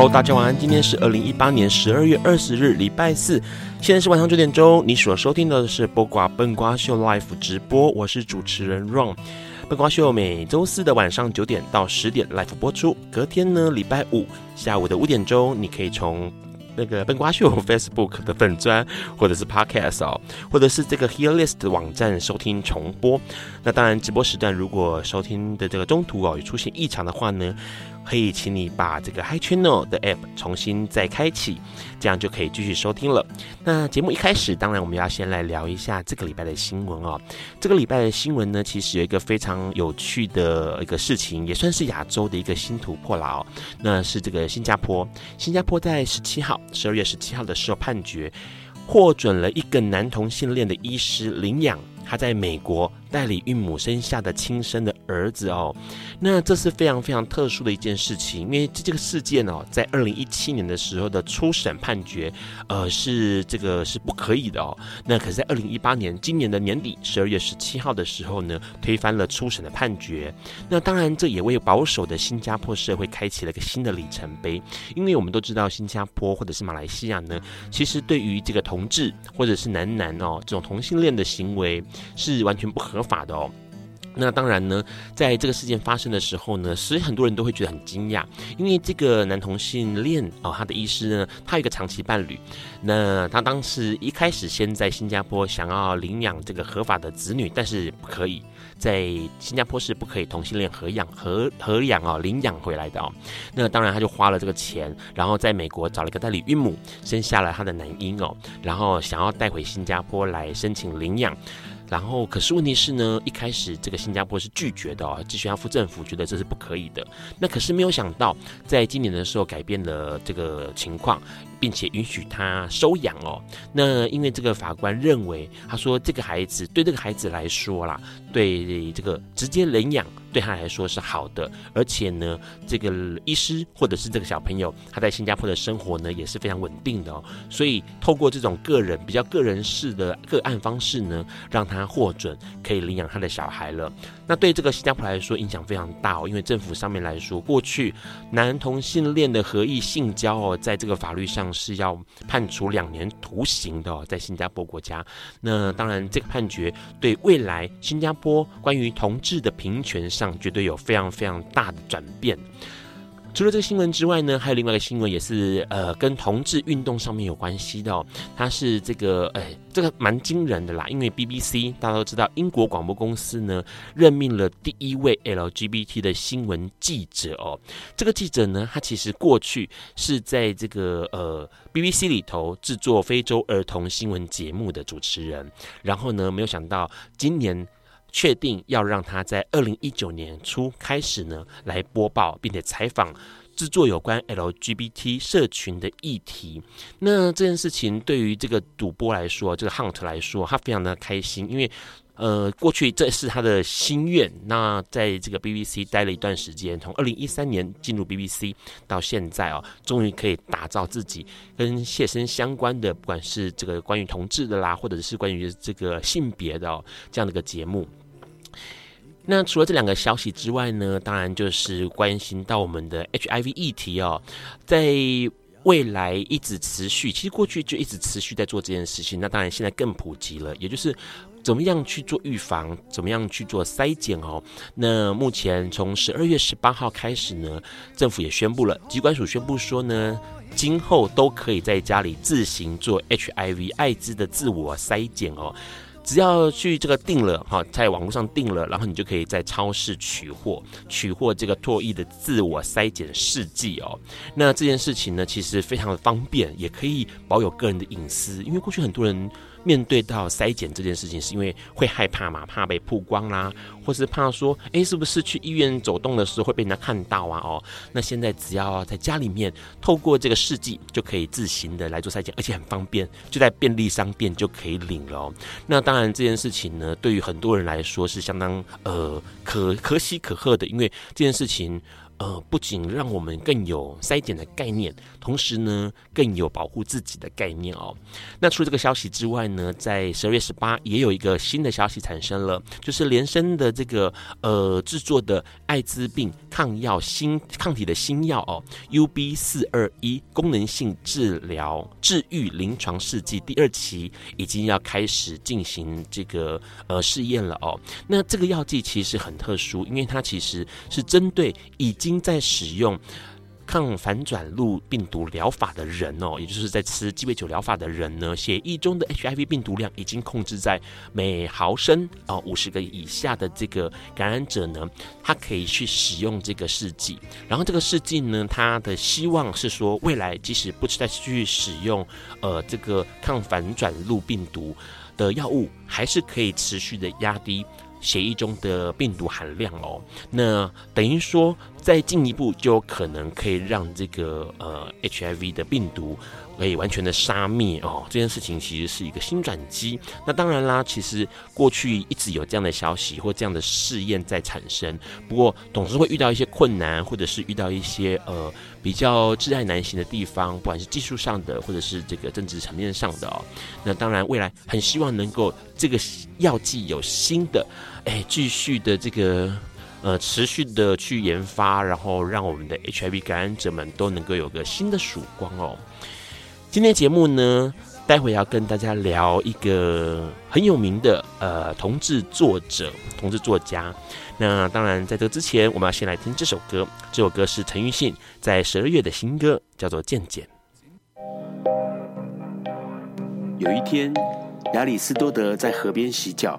好大家晚安。今天是二零一八年十二月二十日，礼拜四，现在是晚上九点钟。你所收听的是播瓜笨瓜秀 Live 直播，我是主持人 Ron。笨瓜秀每周四的晚上九点到十点 Live 播出，隔天呢，礼拜五下午的五点钟，你可以从那个笨瓜秀 Facebook 的粉砖，或者是 Podcast 哦，或者是这个 Hearlist 网站收听重播。那当然，直播时段如果收听的这个中途哦有出现异常的话呢，可以请你把这个 Hi Channel 的 App 重新再开启，这样就可以继续收听了。那节目一开始，当然我们要先来聊一下这个礼拜的新闻哦。这个礼拜的新闻呢，其实有一个非常有趣的一个事情，也算是亚洲的一个新突破了哦。那是这个新加坡，新加坡在十七号，十二月十七号的时候判决，获准了一个男同性恋的医师领养他在美国代理孕母生下的亲生的儿子哦，那这是非常非常特殊的一件事情，因为这这个事件哦，在二零一七年的时候的初审判决，呃，是这个是不可以的哦。那可是，在二零一八年今年的年底十二月十七号的时候呢，推翻了初审的判决。那当然，这也为保守的新加坡社会开启了一个新的里程碑，因为我们都知道，新加坡或者是马来西亚呢，其实对于这个同志或者是男男哦这种同性恋的行为是完全不合合法的哦。那当然呢，在这个事件发生的时候呢，所以很多人都会觉得很惊讶，因为这个男同性恋哦，他的医师呢，他有一个长期伴侣，那他当时一开始先在新加坡想要领养这个合法的子女，但是不可以在新加坡是不可以同性恋合养合合养哦，领养回来的哦。那当然他就花了这个钱，然后在美国找了一个代理孕母，生下了他的男婴哦，然后想要带回新加坡来申请领养。然后，可是问题是呢，一开始这个新加坡是拒绝的哦，继续要付政府觉得这是不可以的。那可是没有想到，在今年的时候改变了这个情况。并且允许他收养哦。那因为这个法官认为，他说这个孩子对这个孩子来说啦，对这个直接领养对他来说是好的。而且呢，这个医师或者是这个小朋友，他在新加坡的生活呢也是非常稳定的哦。所以透过这种个人比较个人式的个案方式呢，让他获准可以领养他的小孩了。那对这个新加坡来说影响非常大哦，因为政府上面来说，过去男同性恋的合意性交哦，在这个法律上。是要判处两年徒刑的哦，在新加坡国家。那当然，这个判决对未来新加坡关于同志的平权上，绝对有非常非常大的转变。除了这个新闻之外呢，还有另外一个新闻也是呃跟同志运动上面有关系的哦。它是这个哎，这个蛮惊人的啦，因为 BBC 大家都知道，英国广播公司呢任命了第一位 LGBT 的新闻记者哦。这个记者呢，他其实过去是在这个呃 BBC 里头制作非洲儿童新闻节目的主持人，然后呢，没有想到今年。确定要让他在二零一九年初开始呢来播报，并且采访制作有关 LGBT 社群的议题。那这件事情对于这个主播来说，这个 Hunt 来说，他非常的开心，因为呃过去这是他的心愿。那在这个 BBC 待了一段时间，从二零一三年进入 BBC 到现在哦，终于可以打造自己跟切身相关的，不管是这个关于同志的啦，或者是关于这个性别的哦这样的一个节目。那除了这两个消息之外呢，当然就是关心到我们的 HIV 议题哦，在未来一直持续，其实过去就一直持续在做这件事情。那当然现在更普及了，也就是怎么样去做预防，怎么样去做筛检哦。那目前从十二月十八号开始呢，政府也宣布了，机关署宣布说呢，今后都可以在家里自行做 HIV 艾滋的自我筛检哦。只要去这个订了哈，在网络上订了，然后你就可以在超市取货，取货这个唾液的自我筛检试剂哦。那这件事情呢，其实非常的方便，也可以保有个人的隐私，因为过去很多人。面对到筛检这件事情，是因为会害怕嘛，怕被曝光啦，或是怕说，哎，是不是去医院走动的时候会被人家看到啊？哦，那现在只要在家里面透过这个试剂，就可以自行的来做筛检，而且很方便，就在便利商店就可以领了哦。那当然这件事情呢，对于很多人来说是相当呃可可喜可贺的，因为这件事情。呃，不仅让我们更有筛检的概念，同时呢，更有保护自己的概念哦。那除了这个消息之外呢，在十二月十八也有一个新的消息产生了，就是联生的这个呃制作的艾滋病抗药新抗体的新药哦，UB 四二一功能性治疗治愈临床试剂第二期已经要开始进行这个呃试验了哦。那这个药剂其实很特殊，因为它其实是针对已经经在使用抗反转录病毒疗法的人哦，也就是在吃鸡尾酒疗法的人呢，血液中的 HIV 病毒量已经控制在每毫升哦五十个以下的这个感染者呢，他可以去使用这个试剂。然后这个试剂呢，他的希望是说，未来即使不再去使用呃这个抗反转录病毒的药物，还是可以持续的压低。血液中的病毒含量哦，那等于说，再进一步就可能可以让这个呃 HIV 的病毒可以完全的杀灭哦。这件事情其实是一个新转机。那当然啦，其实过去一直有这样的消息或这样的试验在产生，不过总是会遇到一些困难，或者是遇到一些呃比较挚爱难行的地方，不管是技术上的或者是这个政治层面上的哦。那当然，未来很希望能够这个药剂有新的。哎，继续的这个呃，持续的去研发，然后让我们的 HIV 感染者们都能够有个新的曙光哦。今天节目呢，待会要跟大家聊一个很有名的呃同志作者、同志作家。那当然，在这之前，我们要先来听这首歌。这首歌是陈奕迅在十二月的新歌，叫做《渐渐》。有一天，亚里斯多德在河边洗脚。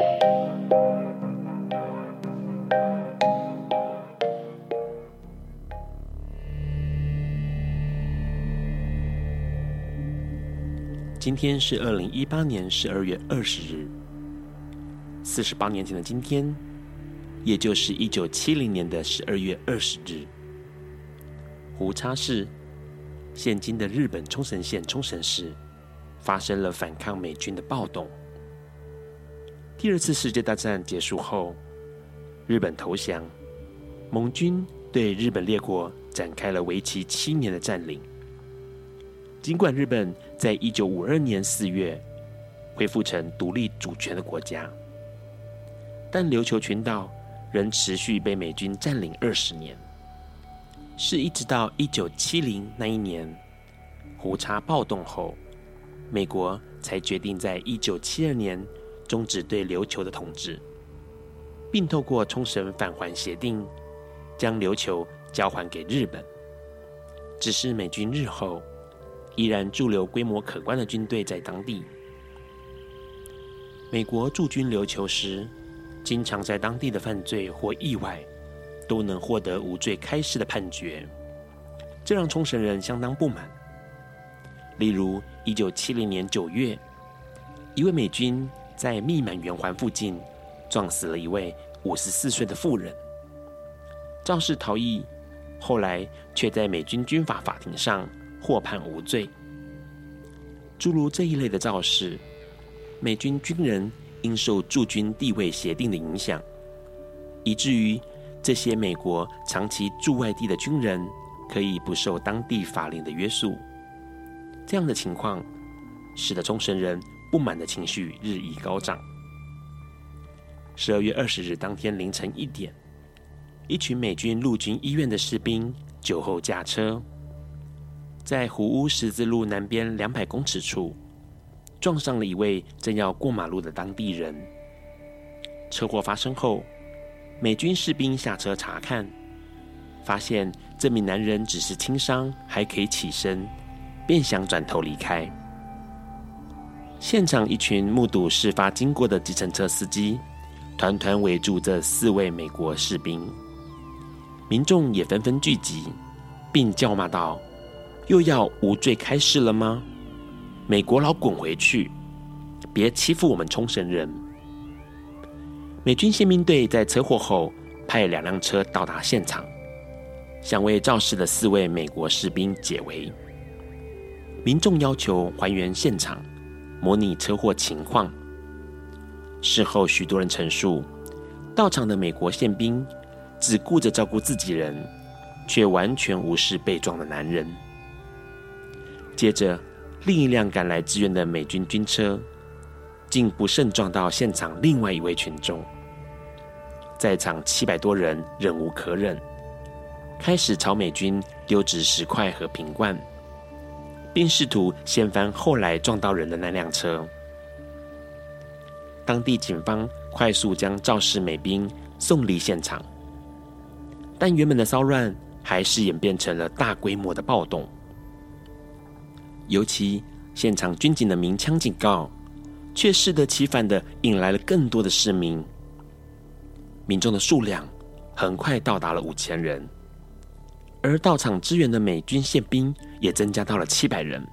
今天是二零一八年十二月二十日，四十八年前的今天，也就是一九七零年的十二月二十日，胡差市，现今的日本冲绳县冲绳市，发生了反抗美军的暴动。第二次世界大战结束后，日本投降，盟军对日本列国展开了为期七年的占领。尽管日本在一九五二年四月恢复成独立主权的国家，但琉球群岛仍持续被美军占领二十年。是一直到一九七零那一年胡差暴动后，美国才决定在一九七二年终止对琉球的统治，并透过冲绳返还协定将琉球交还给日本。只是美军日后。依然驻留规模可观的军队在当地。美国驻军琉球时，经常在当地的犯罪或意外，都能获得无罪开释的判决，这让冲绳人相当不满。例如，一九七零年九月，一位美军在密满圆环附近撞死了一位五十四岁的妇人，肇事逃逸，后来却在美军军法法庭上。获判无罪。诸如这一类的肇事，美军军人因受驻军地位协定的影响，以至于这些美国长期驻外地的军人可以不受当地法令的约束。这样的情况，使得冲绳人不满的情绪日益高涨。十二月二十日当天凌晨一点，一群美军陆军医院的士兵酒后驾车，在湖屋十字路南边两百公尺处撞上了一位正要过马路的当地人。车祸发生后，美军士兵下车查看，发现这名男人只是轻伤，还可以起身，便想转头离开。现场一群目睹事发经过的计程车司机团团围住这四位美国士兵，民众也纷纷聚集，并叫骂道：“又要无罪开释了吗？美国佬滚回去，别欺负我们冲绳人！”美军宪兵队在车祸后派两辆车到达现场，想为肇事的四位美国士兵解围。民众要求还原现场，模拟车祸情况。事后，许多人陈述，到场的美国宪兵只顾着照顾自己人，却完全无视被撞的男人。接着，另一辆赶来支援的美军军车。竟不慎撞到现场另外一位群众，在场七百多人忍无可忍，开始朝美军丢掷石块和瓶罐，并试图掀翻后来撞到人的那辆车。当地警方快速将肇事美兵送离现场，但原本的骚乱还是演变成了大规模的暴动，尤其现场军警的鸣枪警告。却适得其反地引来了更多的市民，民众的数量很快到达了五千人，而到场支援的美军宪兵也增加到了七百人。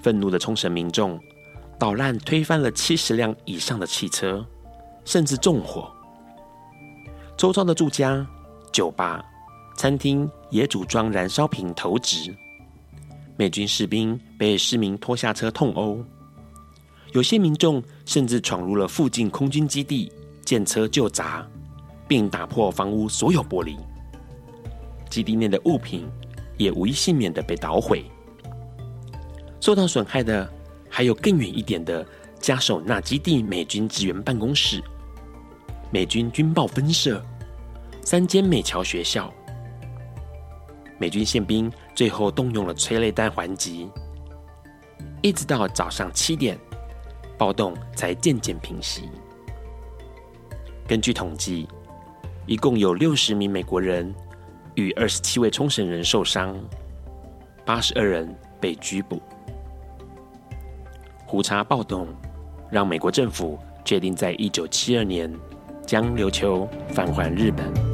愤怒的冲绳民众捣乱，推翻了七十辆以上的汽车，甚至纵火。周遭的住家、酒吧、餐厅也组装燃烧瓶投掷，美军士兵被市民拖下车痛殴。有些民众甚至闯入了附近空军基地，见车就砸，并打破房屋所有玻璃。基地内的物品也无一幸免的被捣毁。受到损害的还有更远一点的嘉手纳基地美军支援办公室、美军军报分社、三间美侨学校。美军宪兵最后动用了催泪弹还击，一直到早上七点。暴动才渐渐平息。根据统计，一共有六十名美国人与二十七位冲绳人受伤，八十二人被拘捕。胡茶暴动让美国政府决定在一九七二年将琉球返还日本。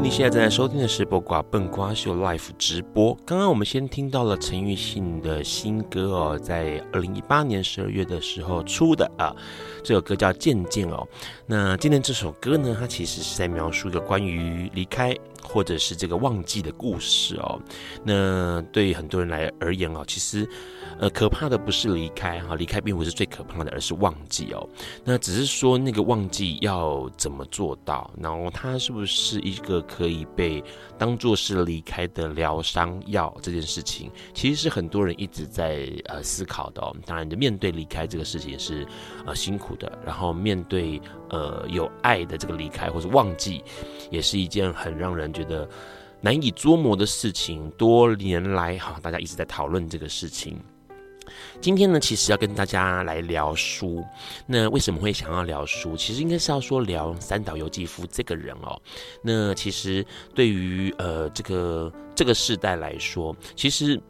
你现在正在收听的是《播瓜笨瓜秀》Live 直播。刚刚我们先听到了陈奕迅的新歌哦，在二零一八年十二月的时候出的啊，这首歌叫《渐渐》哦。那今天这首歌呢，它其实是在描述一个关于离开或者是这个忘记的故事哦。那对于很多人来而言哦，其实。呃，可怕的不是离开哈，离开并不是最可怕的，而是忘记哦。那只是说那个忘记要怎么做到，然后它是不是一个可以被当做是离开的疗伤药这件事情，其实是很多人一直在呃思考的哦。当然，就面对离开这个事情是呃辛苦的，然后面对呃有爱的这个离开或者忘记，也是一件很让人觉得难以捉摸的事情。多年来哈，大家一直在讨论这个事情。今天呢，其实要跟大家来聊书。那为什么会想要聊书？其实应该是要说聊三岛由纪夫这个人哦。那其实对于呃这个这个世代来说，其实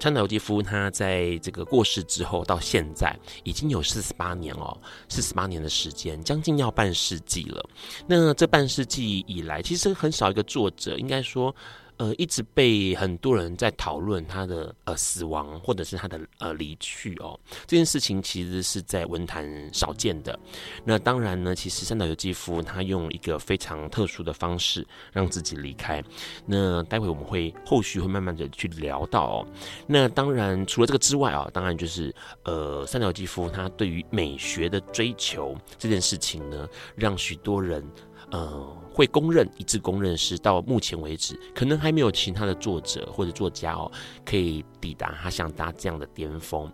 三岛由纪夫他在这个过世之后到现在已经有四十八年哦，四十八年的时间，将近要半世纪了。那这半世纪以来，其实很少一个作者，应该说。呃，一直被很多人在讨论他的呃死亡，或者是他的呃离去哦。这件事情其实是在文坛少见的。那当然呢，其实三岛由纪夫他用一个非常特殊的方式让自己离开。那待会我们会后续会慢慢的去聊到哦。那当然除了这个之外啊，当然就是呃三岛由纪夫他对于美学的追求这件事情呢，让许多人呃。会公认，一致公认是到目前为止，可能还没有其他的作者或者作家哦，可以抵达他像他这样的巅峰。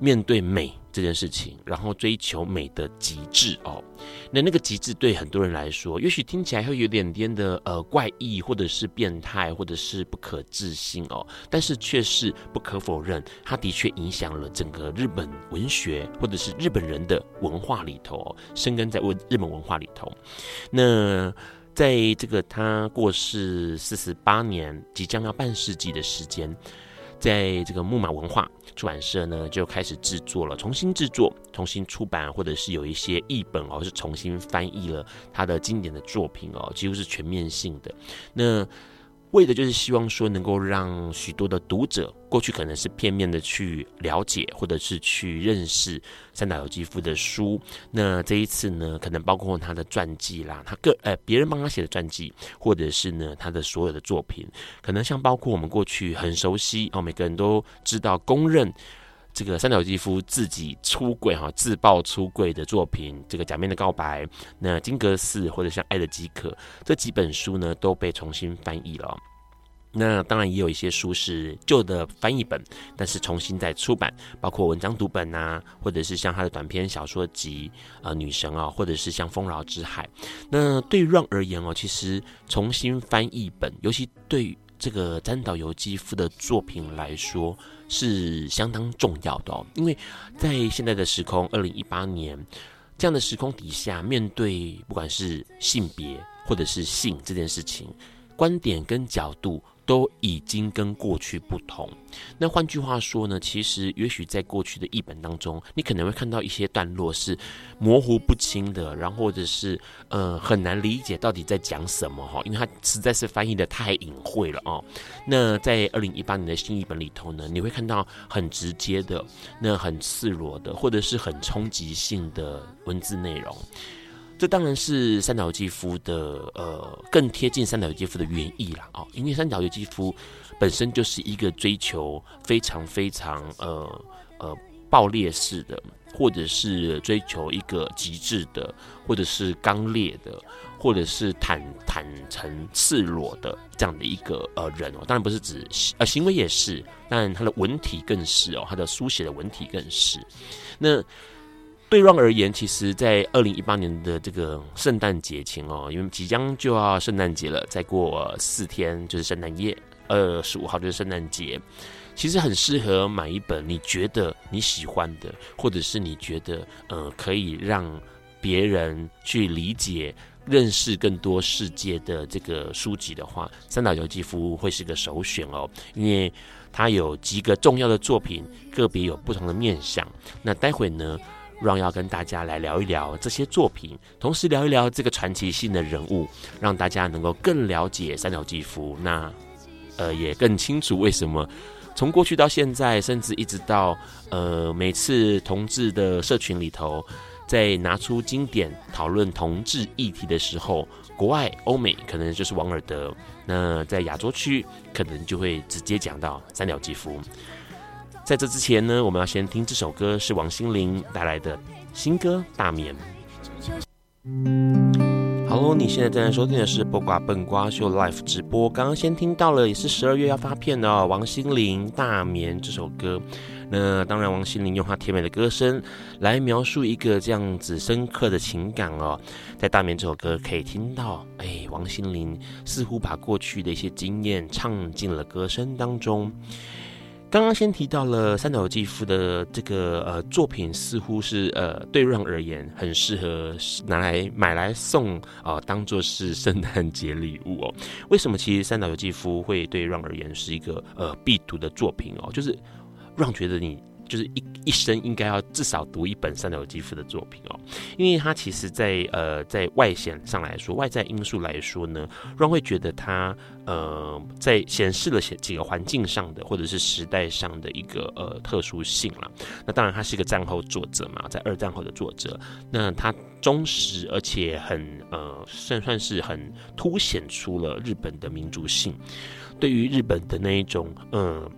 面对美这件事情，然后追求美的极致哦，那那个极致对很多人来说，也许听起来会有点点的呃怪异，或者是变态，或者是不可置信哦，但是却是不可否认，它的确影响了整个日本文学，或者是日本人的文化里头哦，生根在文日本文化里头。那在这个他过世四十八年，即将要半世纪的时间。在这个木马文化出版社呢，就开始制作了，重新制作、重新出版，或者是有一些译本哦，是重新翻译了他的经典的作品哦，几乎是全面性的。那为的就是希望说，能够让许多的读者，过去可能是片面的去了解，或者是去认识三岛由纪夫的书。那这一次呢，可能包括他的传记啦，他个呃别人帮他写的传记，或者是呢他的所有的作品，可能像包括我们过去很熟悉哦，每个人都知道、公认这个三岛由纪夫自己出柜哈、自爆出柜的作品，这个《假面的告白》、那《金阁寺》或者像《爱的饥渴》这几本书呢，都被重新翻译了。那当然也有一些书是旧的翻译本，但是重新再出版，包括文章读本啊，或者是像他的短篇小说集《呃女神》啊，或者是像《丰饶之海》。那对于 Run 而言哦，其实重新翻译本，尤其对这个占岛由纪夫的作品来说，是相当重要的哦。因为在现在的时空，二零一八年这样的时空底下，面对不管是性别或者是性这件事情，观点跟角度。都已经跟过去不同。那换句话说呢，其实也许在过去的译本当中，你可能会看到一些段落是模糊不清的，然后或者是呃很难理解到底在讲什么哈，因为它实在是翻译得太隐晦了哦。那在二零一八年的新译本里头呢，你会看到很直接的、那很赤裸的，或者是很冲击性的文字内容。这当然是三岛由纪夫的，呃，更贴近三岛由纪夫的原意啦，哦，因为三岛由纪夫本身就是一个追求非常非常呃呃爆裂式的，或者是追求一个极致的，或者是刚烈的，或者是坦坦诚赤裸的这样的一个呃人哦，当然不是指呃行为也是，但他的文体更是哦，他的书写的文体更是，那。对阮而言，其实，在二零一八年的这个圣诞节前哦，因为即将就要圣诞节了，再过四天就是圣诞夜，二十五号就是圣诞节，其实很适合买一本你觉得你喜欢的，或者是你觉得呃可以让别人去理解、认识更多世界的这个书籍的话，三岛由纪夫会是个首选哦，因为他有几个重要的作品，个别有不同的面向。那待会呢，让要跟大家来聊一聊这些作品，同时聊一聊这个传奇性的人物，让大家能够更了解三岛由纪夫。那呃，也更清楚为什么从过去到现在，甚至一直到呃每次同志的社群里头，在拿出经典讨论同志议题的时候，国外欧美可能就是王尔德，那在亚洲区可能就会直接讲到三岛由纪夫。在这之前呢，我们要先听这首歌，是王心凌带来的新歌《大眠》。Hello，你现在正在收听的是播瓜笨瓜秀 Live 直播。刚刚先听到了，也是十二月要发片的哦，王心凌《大眠》这首歌。那当然，王心凌用她甜美的歌声来描述一个这样子深刻的情感哦。在《大眠》这首歌可以听到，哎，王心凌似乎把过去的一些经验唱进了歌声当中。刚刚先提到了三岛由纪夫的这个呃作品，似乎是呃对让而言很适合拿来买来送啊、呃，当做是圣诞节礼物哦。为什么？其实三岛由纪夫会对让而言是一个呃必读的作品哦，就是让觉得你。就是一一生应该要至少读一本三岛由纪夫的作品哦，因为他其实在呃在外显上来说，外在因素来说呢，让会觉得他呃在显示了几个环境上的或者是时代上的一个呃特殊性了。那当然他是一个战后作者嘛，在二战后的作者，那他忠实而且很呃算算是很凸显出了日本的民族性，对于日本的那一种嗯。呃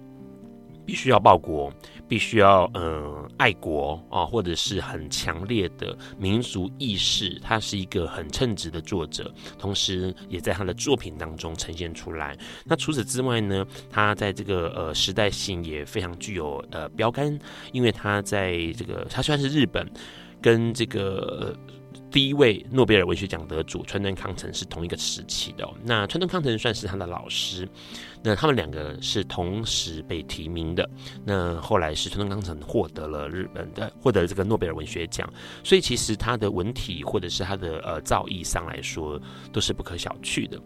必须要报国，必须要嗯、爱国啊，或者是很强烈的民族意识。他是一个很称职的作者，同时也在他的作品当中呈现出来。那除此之外呢，他在这个呃时代性也非常具有呃标杆，因为他在这个他虽然是日本跟这个。第一位诺贝尔文学奖得主川端康成是同一个时期的。那川端康成算是他的老师，那他们两个是同时被提名的。那后来是川端康成获得了日本的获得了这个诺贝尔文学奖，所以其实他的文体或者是他的呃造诣上来说都是不可小觑的。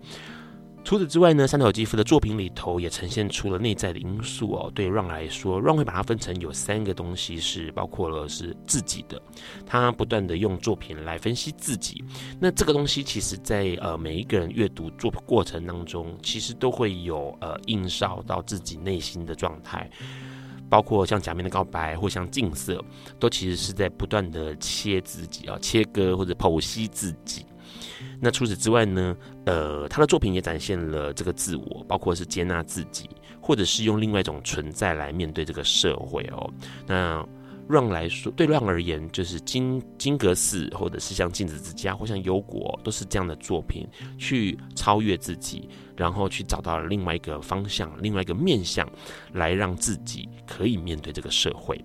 除此之外呢，三岛由纪夫的作品里头也呈现出了内在的因素哦。对 Ron 来说，Ron 会把它分成有三个东西，是包括了是自己的，他不断的用作品来分析自己。那这个东西其实在呃每一个人阅读作品过程当中，其实都会有呃映照到自己内心的状态，包括像《假面的告白》或像《镜色》，都其实是在不断的切自己啊，切割或者剖析自己。那除此之外呢，呃，他的作品也展现了这个自我，包括是接纳自己，或者是用另外一种存在来面对这个社会哦。那让来说，对让而言，就是金金阁寺，或者是像镜子之家，或像忧国，都是这样的作品，去超越自己，然后去找到另外一个方向，另外一个面向，来让自己可以面对这个社会。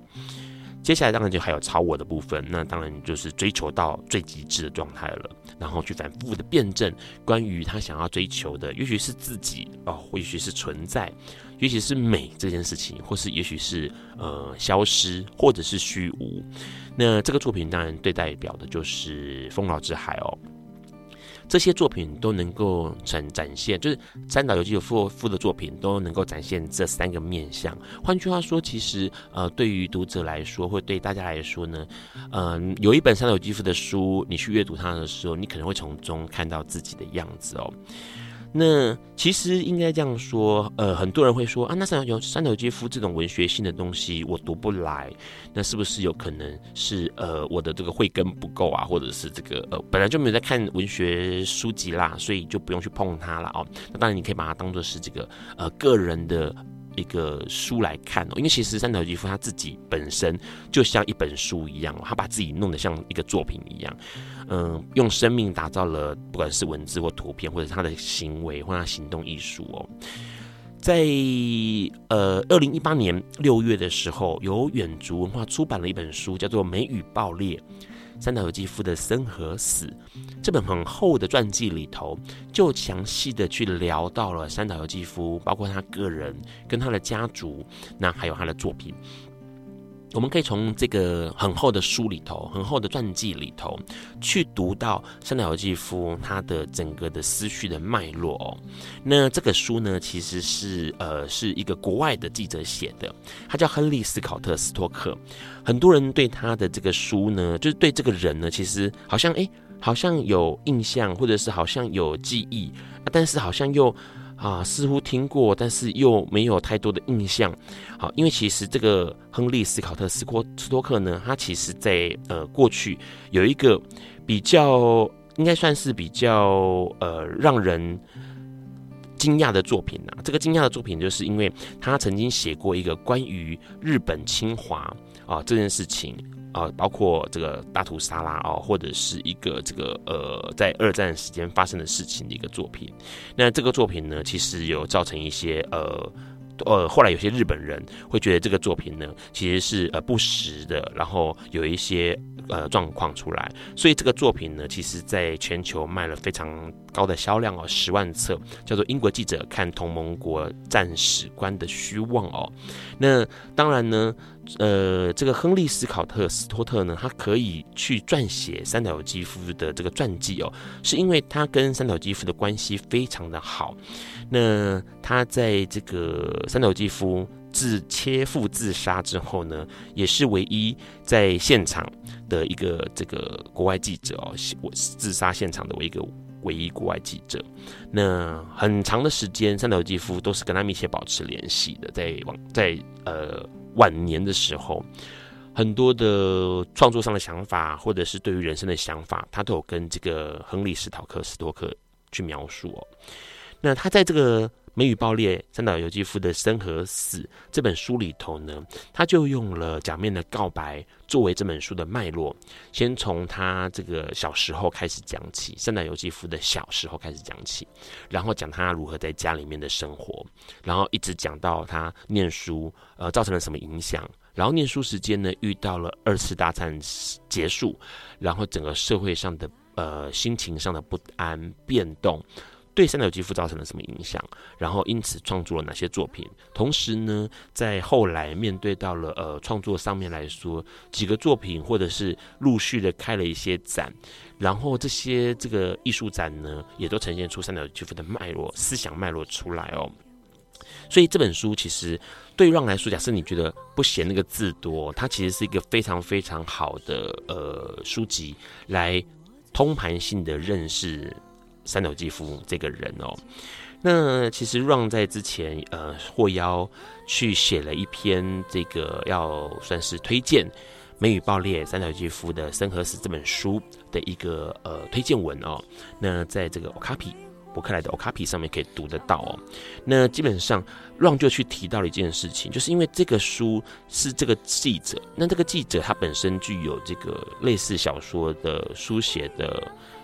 接下来当然就还有超我的部分，那当然就是追求到最极致的状态了，然后去反复的辩证关于他想要追求的，也许是自己哦，或许是存在，也许是美这件事情，或是也许是呃消失，或者是虚无。那这个作品当然对代表的就是丰饶之海哦。这些作品都能够展展现，就是三岛由纪夫夫的作品都能够展现这三个面相。换句话说，其实呃，对于读者来说，或对大家来说呢，嗯、有一本三岛由纪夫的书，你去阅读它的时候，你可能会从中看到自己的样子哦。那其实应该这样说，呃，很多人会说啊，那三岛由三岛由纪夫这种文学性的东西我读不来，那是不是有可能是呃我的这个慧根不够啊，或者是这个呃本来就没有在看文学书籍啦，所以就不用去碰它了哦。那当然你可以把它当做是这个呃个人的。一个书来看哦，因为其实三岛由纪夫他自己本身就像一本书一样，他把自己弄得像一个作品一样，嗯，用生命打造了不管是文字或图片，或者他的行为或他行动艺术哦。在呃二零一八年六月的时候，由远足文化出版了一本书，叫做《美与爆裂》。三岛由纪夫的生和死这本很厚的传记里头，就详细的去聊到了三岛由纪夫，包括他个人跟他的家族，那还有他的作品。我们可以从这个很厚的书里头，很厚的传记里头，去读到三岛由纪夫他的整个的思绪的脉络哦。那这个书呢，其实是呃是一个国外的记者写的，他叫亨利·斯考特·斯托克。很多人对他的这个书呢，就是对这个人呢，其实好像诶，好像有印象，或者是好像有记忆，但是好像又。啊，似乎听过，但是又没有太多的印象。好，因为其实这个亨利·斯考特·斯托斯托克呢，他其实在呃过去有一个比较，应该算是比较呃让人惊讶的作品呐。这个惊讶的作品，就是因为他曾经写过一个关于日本侵华啊这件事情。啊、包括这个大屠杀啦，哦，或者是一个这个呃，在二战时间发生的事情的一个作品。那这个作品呢，其实有造成一些呃呃，后来有些日本人会觉得这个作品呢，其实是呃不实的，然后有一些呃状况出来。所以这个作品呢，其实在全球卖了非常高的销量哦，十万册，叫做《英国记者看同盟国战史观的虚妄》哦。那当然呢，呃，这个亨利·斯考特·斯托特呢，他可以去撰写三岛由纪夫的这个传记哦，是因为他跟三岛由纪夫的关系非常的好。那他在这个三岛由纪夫自切腹自杀之后呢，也是唯一在现场的一个这个国外记者哦，我自杀现场的唯一一个唯一国外记者。那很长的时间，三岛由纪夫都是跟他密切保持联系的，在网在呃晚年的时候，很多的创作上的想法，或者是对于人生的想法，他都有跟这个亨利·史考克·斯托克去描述哦。那他在这个。美雨爆裂，三岛由纪夫的生和死这本书里头呢，他就用了假面的告白作为这本书的脉络，先从他这个小时候开始讲起，三岛由纪夫的小时候开始讲起，然后讲他如何在家里面的生活，然后一直讲到他念书，呃，造成了什么影响，然后念书时间呢，遇到了二次大战结束，然后整个社会上的呃心情上的不安变动。对三角肌肤造成了什么影响？然后因此创作了哪些作品？同时呢，在后来面对到了呃创作上面来说，几个作品或者是陆续的开了一些展，然后这些这个艺术展呢，也都呈现出三角肌肤的脉络、思想脉络出来哦。所以这本书其实对让来说，假设你觉得不嫌那个字多，它其实是一个非常非常好的呃书籍，来通盘性的认识。三岛纪夫这个人哦，那其实 Run 在之前呃获邀去写了一篇这个要算是推荐《梅雨爆裂》三岛纪夫的生和死这本书的一个呃推荐文哦。那在这个 Okapi 博客来的 Okapi 上面可以读得到哦。那基本上 Run 就去提到了一件事情，就是因为这个书是这个记者，那这个记者他本身具有这个类似小说的书写的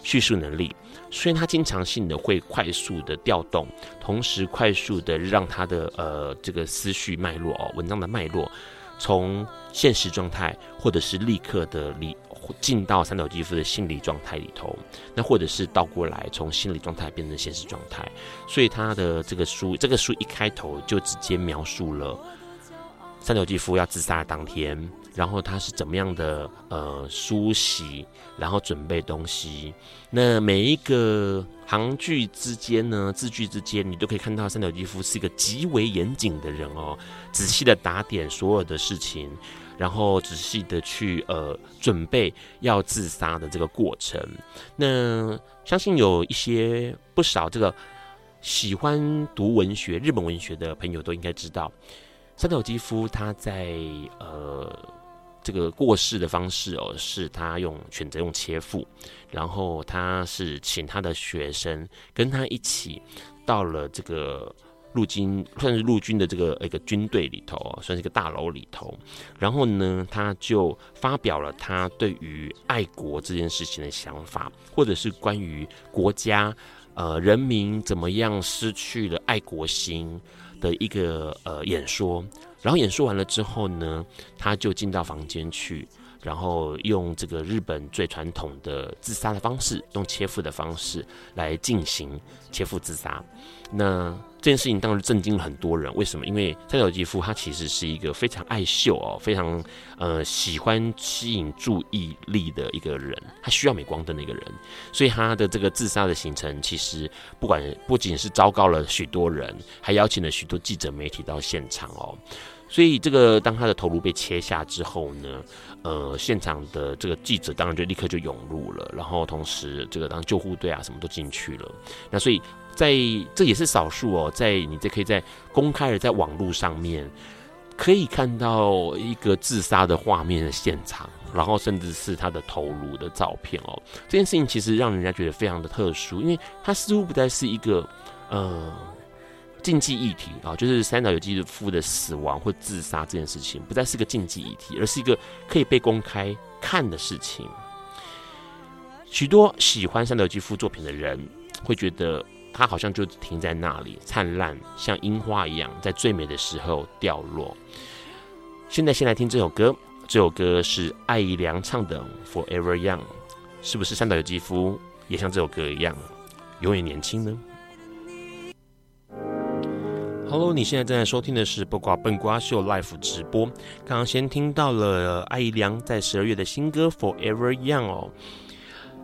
叙述能力。所以他经常性的会快速的调动，同时快速的让他的呃这个思绪脉络哦，文章的脉络，从现实状态，或者是立刻的里进到三岛由纪夫的心理状态里头，那或者是倒过来从心理状态变成现实状态。所以他的这个书，这个书一开头就直接描述了三岛纪夫要自杀的当天。然后他是怎么样的呃梳洗，然后准备东西。那每一个行句之间呢，字句之间，你都可以看到三岛由纪夫是一个极为严谨的人哦，仔细的打点所有的事情，然后仔细的去呃准备要自杀的这个过程。那相信有一些不少这个喜欢读文学、日本文学的朋友都应该知道，三岛由纪夫他在呃。这个过世的方式哦，是他用选择用切腹，然后他是请他的学生跟他一起到了这个陆军，算是陆军的这个一个军队里头，算是一个大楼里头。然后呢，他就发表了他对于爱国这件事情的想法，或者是关于国家呃人民怎么样失去了爱国心的一个呃演说。然后演说完了之后呢，他就进到房间去，然后用这个日本最传统的自杀的方式，用切腹的方式来进行切腹自杀。那这件事情当然震惊了很多人。为什么？因为三岛吉夫他其实是一个非常爱秀哦，非常呃喜欢吸引注意力的一个人，他需要镁光灯的一个人。所以他的这个自杀的行程，其实不管不仅是昭告了许多人，还邀请了许多记者媒体到现场哦。所以这个当他的头颅被切下之后呢，呃，现场的这个记者当然就立刻就涌入了，然后同时这个当救护队啊什么都进去了。那所以。在这也是少数哦，在你这可以在公开的在网络上面可以看到一个自杀的画面的现场，然后甚至是他的头颅的照片哦。这件事情其实让人家觉得非常的特殊，因为它似乎不再是一个呃禁忌议题啊，就是三岛由纪夫的死亡或自杀这件事情不再是个禁忌议题，而是一个可以被公开看的事情。许多喜欢三岛由纪夫作品的人会觉得。它好像就停在那里，灿烂像樱花一样，在最美的时候掉落。现在先来听这首歌，这首歌是艾怡良唱的《Forever Young》，是不是三岛由纪夫也像这首歌一样永远年轻呢？Hello，你现在正在收听的是播瓜笨瓜秀 Live 直播。刚刚先听到了艾怡良在十二月的新歌 Forever Young 哦。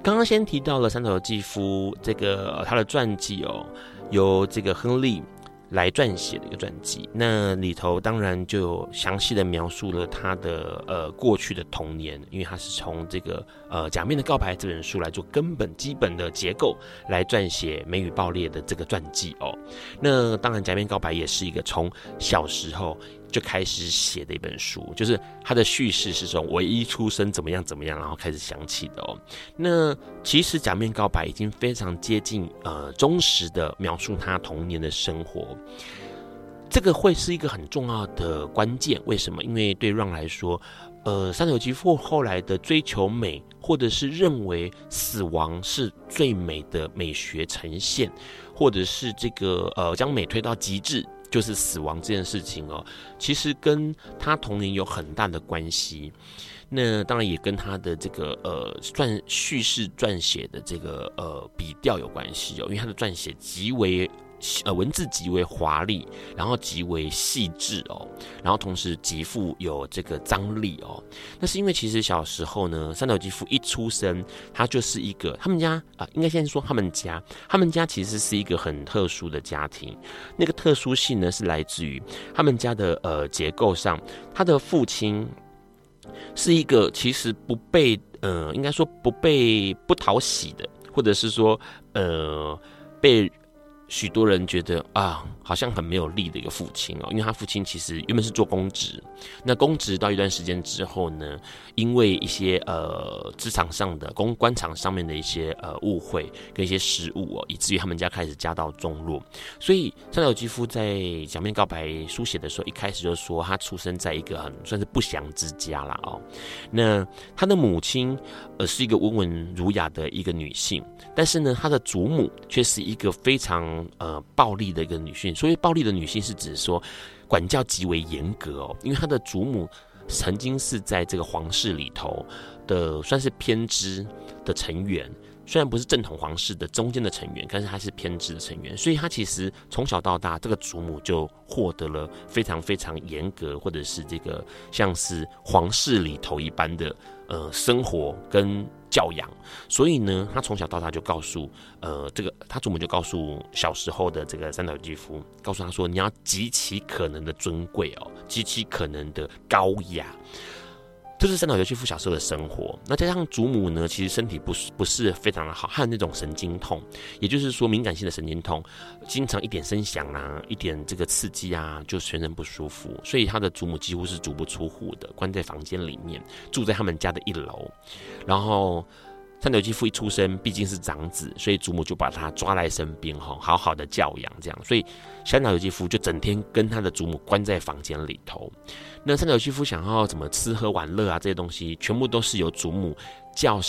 刚刚先提到了山岛由纪夫这个他的传记哦，由这个亨利。来撰写的一个传记，那里头当然就有详细的描述了他的呃过去的童年，因为他是从这个呃《假面的告白》这本书来做根本基本的结构来撰写《美与爆裂》的这个传记哦。那当然，《假面告白》也是一个从小时候。就开始写的一本书，就是他的叙事是从唯一出生怎么样怎么样，然后开始想起的哦。那其实《假面告白》已经非常接近呃忠实的描述他童年的生活，这个会是一个很重要的关键。为什么？因为对让来说，呃，山岛由纪夫后来的追求美，或者是认为死亡是最美的美学呈现，或者是这个呃将美推到极致。就是死亡这件事情哦，其实跟他童年有很大的关系。那当然也跟他的这个呃撰叙事撰写的这个呃笔调有关系哦，因为他的撰写极为。呃，文字极为华丽，然后极为细致哦，然后同时极富有这个张力哦。那是因为其实小时候呢，三岛吉夫一出生，他就是一个他们家啊、应该先说他们家，他们家其实是一个很特殊的家庭。那个特殊性呢，是来自于他们家的呃结构上，他的父亲是一个其实不被呃，应该说不被不讨喜的，或者是说呃被。许多人觉得啊，好像很没有力的一个父亲哦，因为他父亲其实原本是做公职，那公职到一段时间之后呢，因为一些呃职场上的公官场上面的一些呃误会跟一些失误哦，以至于他们家开始家道中落。所以山岛由纪夫在《假面告白》书写的时候，一开始就说他出生在一个很算是不祥之家啦哦。那他的母亲呃是一个温文儒雅的一个女性，但是呢，他的祖母却是一个非常。呃，暴力的一个女性，所以暴力的女性是指说管教极为严格哦，因为她的祖母曾经是在这个皇室里头的算是偏执的成员，虽然不是正统皇室的中间的成员，但是她是偏执的成员，所以她其实从小到大，这个祖母就获得了非常非常严格，或者是这个像是皇室里头一般的呃生活跟。教养，所以呢，他从小到大就告诉，呃，这个他祖母就告诉小时候的这个三岛由纪夫，告诉他说，你要极其可能的尊贵哦，极其可能的高雅。就是三岛由纪夫小时候的生活。那加上祖母呢，其实身体不是不是非常的好，还有那种神经痛，也就是说敏感性的神经痛，经常一点声响啊，一点这个刺激啊，就全身不舒服。所以他的祖母几乎是足不出户的，关在房间里面，住在他们家的一楼。然后三岛由纪夫一出生，毕竟是长子，所以祖母就把他抓来身边，哈，好好的教养这样。所以山岛由纪夫就整天跟他的祖母关在房间里头。那山岛由纪夫想要怎么吃喝玩乐啊，这些东西全部都是由祖母叫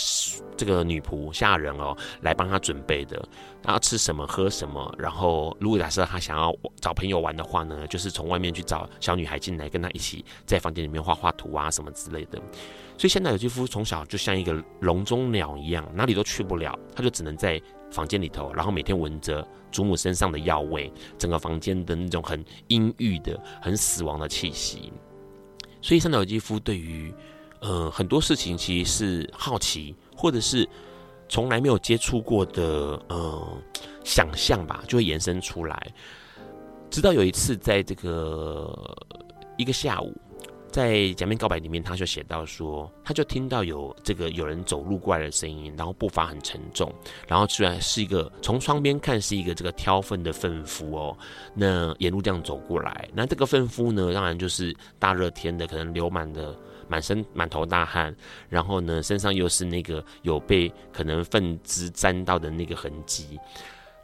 这个女仆下人哦来帮他准备的。他要吃什么喝什么，然后如果假设他想要找朋友玩的话呢，就是从外面去找小女孩进来跟他一起在房间里面画画图啊什么之类的。所以山岛由纪夫从小就像一个笼中鸟一样，哪里都去不了，他就只能在房间里头，然后每天闻着祖母身上的药味，整个房间的那种很阴郁的、很死亡的气息。所以，三岛由纪夫对于呃很多事情其实是好奇，或者是从来没有接触过的呃想象吧，就会延伸出来。直到有一次，在这个一个下午。在《假面告白》里面，他就写到说，他就听到有这个有人走路过来的声音，然后步伐很沉重，然后居然是一个从窗边看是一个这个挑粪的粪夫哦，那沿路这样走过来，那这个粪夫呢，当然就是大热天的，可能流满的满身满头大汗，然后呢，身上又是那个有被可能粪汁沾到的那个痕迹。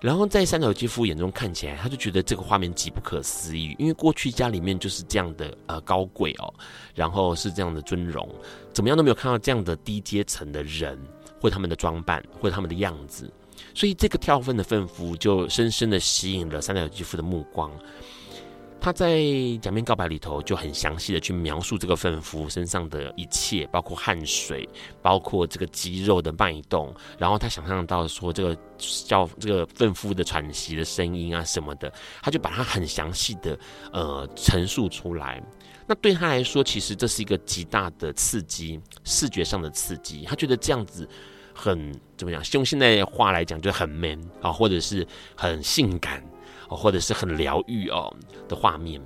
然后在三岛由纪夫眼中看起来，他就觉得这个画面极不可思议，因为过去家里面就是这样的呃高贵哦，然后是这样的尊荣，怎么样都没有看到这样的低阶层的人，或他们的装扮，或他们的样子，所以这个跳粪的粪夫就深深的吸引了三岛由纪夫的目光。他在《假面告白》里头就很详细的去描述这个愤夫身上的一切，包括汗水，包括这个肌肉的脉动，然后他想象到说这个叫这个愤夫的喘息的声音啊什么的，他就把它很详细的呃陈述出来。那对他来说，其实这是一个极大的刺激，视觉上的刺激。他觉得这样子很怎么样？用现在话来讲，就很 man 啊，或者是很性感。或者是很疗愈哦的画面，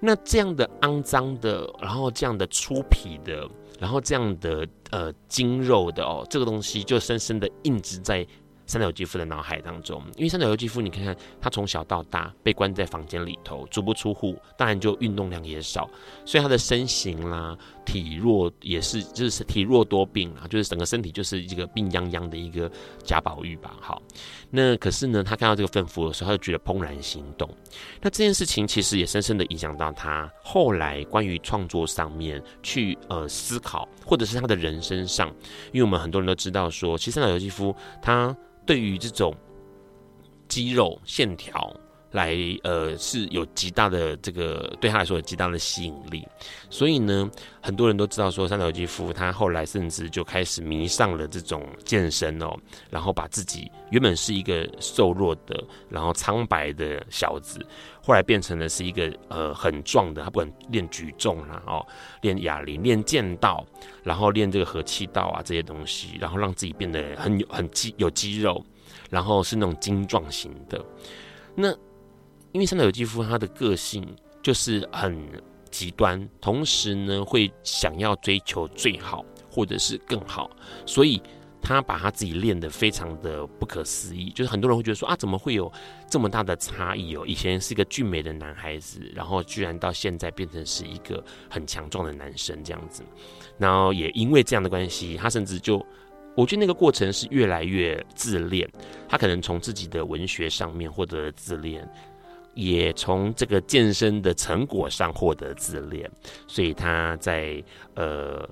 那这样的肮脏的，然后这样的粗皮的，然后这样的呃筋肉的哦，这个东西就深深的印植在。三岛由纪夫的脑海当中，因为三岛由纪夫，你看看他从小到大被关在房间里头，足不出户，当然就运动量也少，所以他的身形啦、体弱也是，就是体弱多病啊，就是整个身体就是一个病殃殃的一个贾宝玉吧。好，那可是呢，他看到这个愤夫的时候，他就觉得怦然心动。那这件事情其实也深深的影响到他后来关于创作上面去呃思考，或者是他的人生上，因为我们很多人都知道说，其实三岛由纪夫他。对于这种肌肉线条来，呃，是有极大的这个对他来说有极大的吸引力，所以呢，很多人都知道说三岛由纪夫他后来甚至就开始迷上了这种健身哦，然后把自己原本是一个瘦弱的，然后苍白的小子，后来变成了是一个呃很壮的，他不管练举重啦哦，练哑铃、练剑道，然后练这个合气道啊这些东西，然后让自己变得很有很肌有肌肉。然后是那种精壮型的，那因为三岛由纪夫他的个性就是很极端，同时呢会想要追求最好或者是更好，所以他把他自己练得非常的不可思议，就是很多人会觉得说啊，怎么会有这么大的差异哦？以前是一个俊美的男孩子，然后居然到现在变成是一个很强壮的男生这样子，然后也因为这样的关系，他甚至就。我觉得那个过程是越来越自恋，他可能从自己的文学上面获得自恋，也从这个健身的成果上获得自恋，所以他在呃。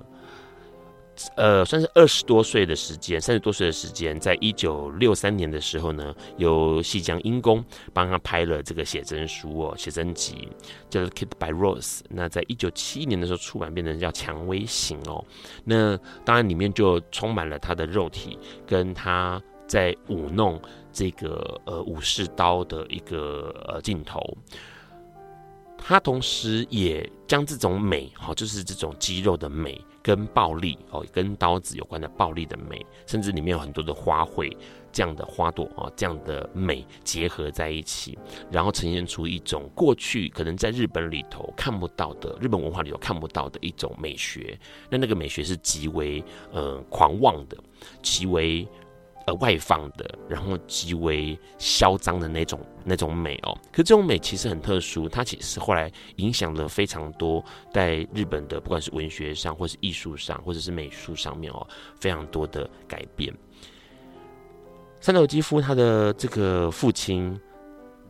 呃，算是二十多岁的时间，三十多岁的时间，在一九六三年的时候呢，由细江英公帮他拍了这个写真书哦，写真集叫做《Kid by Rose》。那在一九七一年的时候出版，变成叫《蔷薇型》哦。那当然里面就充满了他的肉体，跟他在舞弄这个呃武士刀的一个呃镜头。他同时也将这种美，哈，就是这种肌肉的美。跟暴力哦，跟刀子有关的暴力的美，甚至里面有很多的花卉，这样的花朵啊，这样的美结合在一起，然后呈现出一种过去可能在日本里头看不到的，日本文化里头看不到的一种美学。那那个美学是极为呃狂妄的，极为。外放的，然后极为嚣张的那种那种美哦。可这种美其实很特殊，它其实后来影响了非常多在日本的，不管是文学上，或是艺术上，或者是美术上面哦，非常多的改变。三岛由纪夫他的这个父亲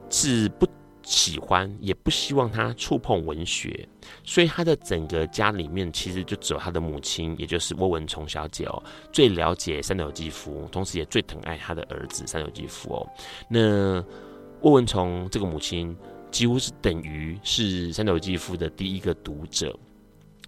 是不。喜欢也不希望他触碰文学，所以他的整个家里面其实就只有他的母亲，也就是沃文从小姐哦，最了解三岛由纪夫，同时也最疼爱他的儿子三岛由纪夫哦。那沃文从这个母亲几乎是等于是三岛由纪夫的第一个读者。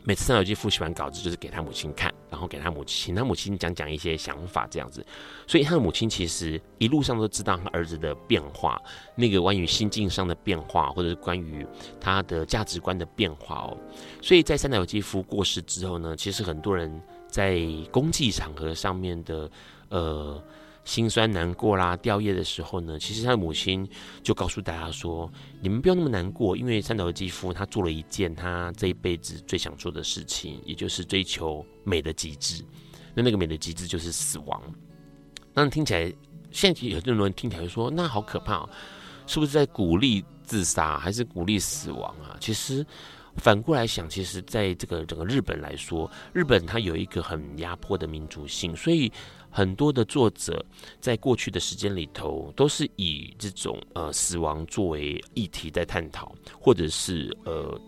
每次三岛由纪夫写完稿子，就是给他母亲看，然后给他母亲，请他母亲讲讲一些想法，这样子。所以他的母亲其实一路上都知道他儿子的变化，那个关于心境上的变化，或者是关于他的价值观的变化哦。所以在三岛由纪夫过世之后呢，其实很多人在公祭场合上面的，呃。心酸难过啦，掉叶的时候呢，其实他的母亲就告诉大家说：“你们不要那么难过，因为三岛由纪夫他做了一件他这一辈子最想做的事情，也就是追求美的极致。那那个美的极致就是死亡。那听起来，现在有很多人听起来就说：那好可怕哦，是不是在鼓励自杀，还是鼓励死亡啊？其实反过来想，其实在这个整个日本来说，日本它有一个很压迫的民族性，所以。很多的作者在过去的时间里头，都是以这种呃死亡作为议题在探讨，或者是呃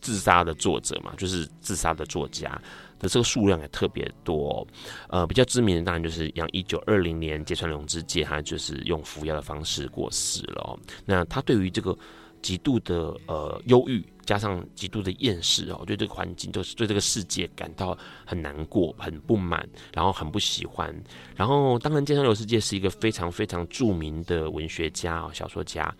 自杀的作者嘛，就是自杀的作家的这个数量也特别多。呃，比较知名的当然就是像一九二零年芥川龙之介，他就是用服药的方式过世了。那他对于这个极度的呃忧郁，加上极度的厌世哦，对这个环境，就是对这个世界感到很难过、很不满，然后很不喜欢。然后，当然，芥川龙之介是一个非常非常著名的文学家哦，小说家。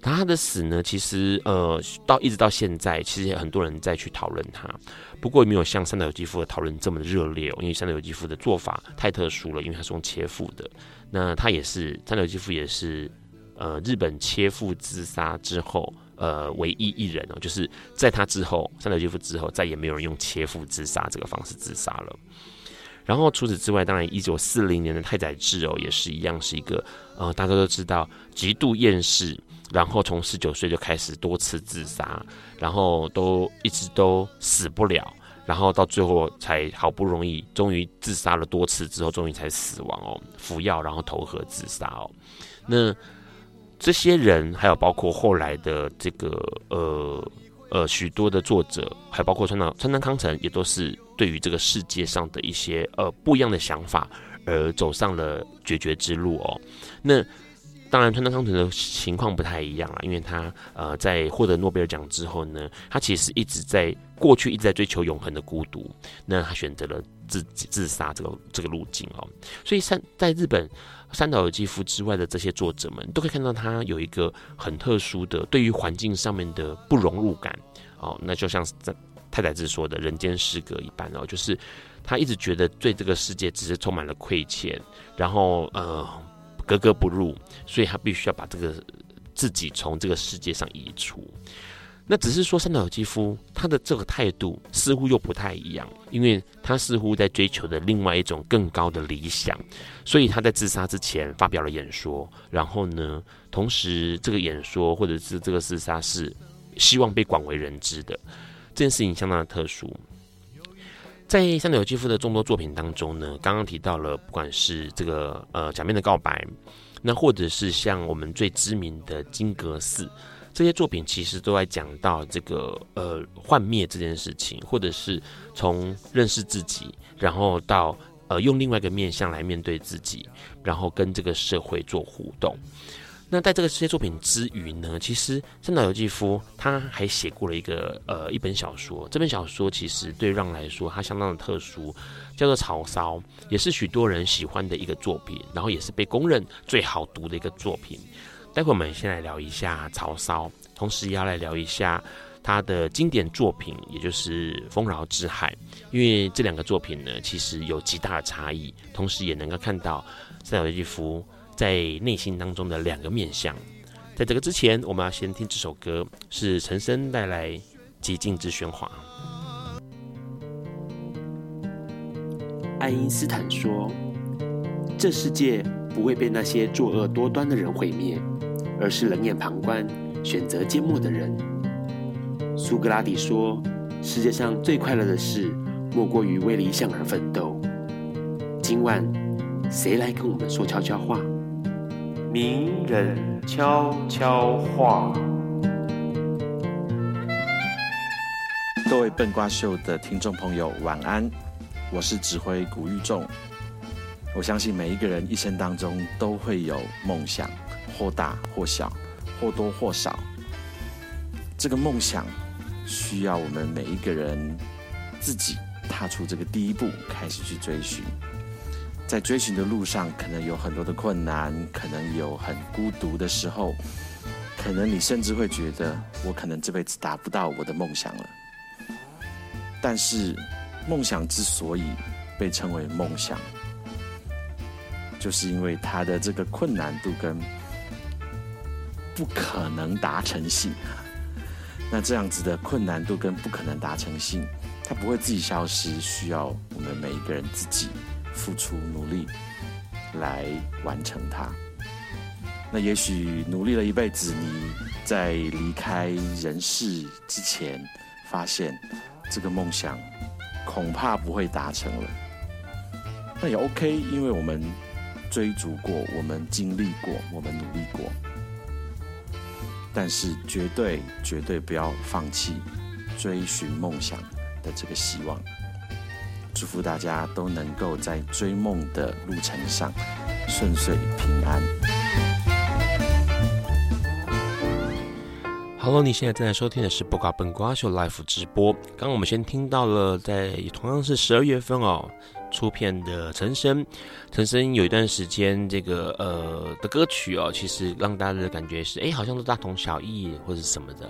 他的死呢，其实呃，到一直到现在，其实也很多人在去讨论他。不过也没有像三岛由纪夫的讨论这么热烈，因为三岛由纪夫的做法太特殊了，因为他是用切腹的。那他也是三岛由纪夫也是呃日本切腹自杀之后呃唯一一人哦，就是在他之后，三岛由纪夫之后再也没有人用切腹自杀这个方式自杀了。然后除此之外，当然一九四零年的太宰治哦，也是一样是一个呃大家都知道极度厌世。然后从十九岁就开始多次自杀，然后都一直都死不了，然后到最后才好不容易，终于自杀了多次之后，终于才死亡哦，服药然后投河自杀哦。那这些人还有包括后来的这个呃呃许多的作者，还包括川岛川端康成，也都是对于这个世界上的一些呃不一样的想法而走上了决绝之路哦。那。当然，川端康成的情况不太一样了，因为他呃在获得诺贝尔奖之后呢，他其实一直在过去一直在追求永恒的孤独，那他选择了自自杀这个这个路径哦。所以三在日本三岛由纪夫之外的这些作者们，都可以看到他有一个很特殊的对于环境上面的不融入感哦。那就像在太宰治说的“人间失格”一般哦，就是他一直觉得对这个世界只是充满了亏欠，然后呃。格格不入，所以他必须要把这个自己从这个世界上移除。那只是说三岛由纪夫他的这个态度似乎又不太一样，因为他似乎在追求的另外一种更高的理想，所以他在自杀之前发表了演说。然后呢，同时这个演说或者是这个自杀是希望被广为人知的，这件事情相当的特殊。在三岛由纪夫的众多作品当中呢，刚刚提到了，不管是这个呃《假面的告白》，那或者是像我们最知名的《金阁寺》，这些作品其实都在讲到这个呃幻灭这件事情，或者是从认识自己，然后到呃用另外一个面向来面对自己，然后跟这个社会做互动。那在这个这些作品之余呢，其实三岛由纪夫他还写过了一个呃一本小说，这本小说其实对让来说它相当的特殊，叫做《曹操》，也是许多人喜欢的一个作品，然后也是被公认最好读的一个作品。待会我们先来聊一下《曹操》，同时也要来聊一下他的经典作品，也就是《丰饶之海》，因为这两个作品呢，其实有极大的差异，同时也能够看到三岛由纪夫。在内心当中的两个面向，在这个之前，我们要先听这首歌，是陈升带来《寂静之喧哗》。爱因斯坦说：“这世界不会被那些作恶多端的人毁灭，而是冷眼旁观、选择缄默的人。”苏格拉底说：“世界上最快乐的事，莫过于为理想而奋斗。”今晚，谁来跟我们说悄悄话？名人悄悄话。各位笨瓜秀的听众朋友，晚安！我是指挥古玉仲。我相信每一个人一生当中都会有梦想，或大或小，或多或少。这个梦想需要我们每一个人自己踏出这个第一步，开始去追寻。在追寻的路上，可能有很多的困难，可能有很孤独的时候，可能你甚至会觉得，我可能这辈子达不到我的梦想了。但是，梦想之所以被称为梦想，就是因为它的这个困难度跟不可能达成性。那这样子的困难度跟不可能达成性，它不会自己消失，需要我们每一个人自己。付出努力来完成它。那也许努力了一辈子，你在离开人世之前，发现这个梦想恐怕不会达成了。那也 OK，因为我们追逐过，我们经历过，我们努力过。但是绝对绝对不要放弃追寻梦想的这个希望。祝福大家都能够在追梦的路程上顺遂平安。Hello，你现在正在收听的是《播瓜本瓜秀》Live 直播。刚刚我们先听到了，在同样是十二月份哦出片的陈升。陈升有一段时间这个呃的歌曲哦，其实让大家的感觉是哎，好像都大同小异或者什么的。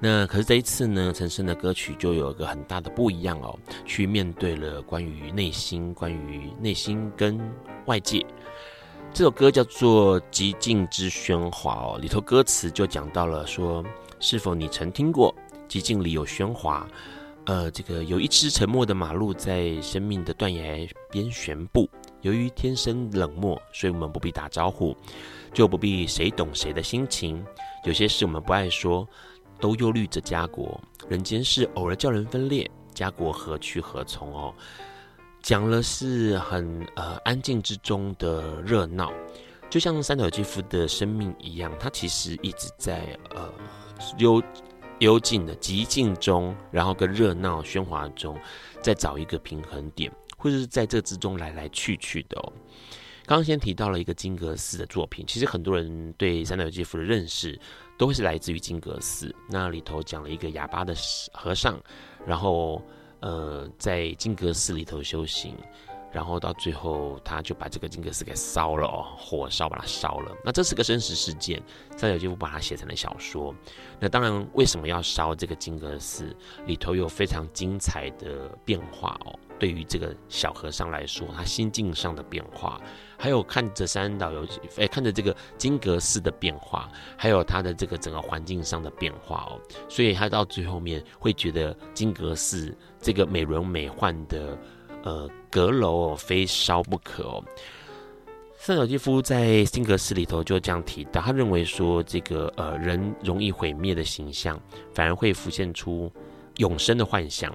那可是这一次呢，陈升的歌曲就有一个很大的不一样哦，去面对了关于内心、关于内心跟外界。这首歌叫做《寂静之喧哗》哦，里头歌词就讲到了说。是否你曾听过寂静里有喧哗？呃，这个有一只沉默的马路在生命的断崖边悬步。由于天生冷漠，所以我们不必打招呼，就不必谁懂谁的心情。有些事我们不爱说，都忧虑着家国。人间事偶尔叫人分裂，家国何去何从？哦，讲了是很呃安静之中的热闹，就像三岛由纪夫的生命一样，他其实一直在呃。幽静的寂静中，然后跟热闹喧哗中，再找一个平衡点，或者是在这之中来来去去的哦。刚刚先提到了一个金阁寺的作品，其实很多人对三岛由纪夫的认识都会是来自于金阁寺。那里头讲了一个哑巴的和尚，然后呃在金阁寺里头修行。然后到最后，他就把这个金阁寺给烧了哦，火烧把它烧了。那这是个真实事件，三岛由纪夫把它写成了小说。那当然，为什么要烧这个金阁寺？里头有非常精彩的变化哦。对于这个小和尚来说，他心境上的变化，还有看着三岛由纪夫，哎，看着这个金阁寺的变化，还有他的这个整个环境上的变化哦。所以他到最后面会觉得金阁寺这个美轮美奂的。呃，阁楼哦，非烧不可哦。三岛由纪夫在金格寺里头就这样提到，他认为说，这个呃人容易毁灭的形象，反而会浮现出永生的幻想。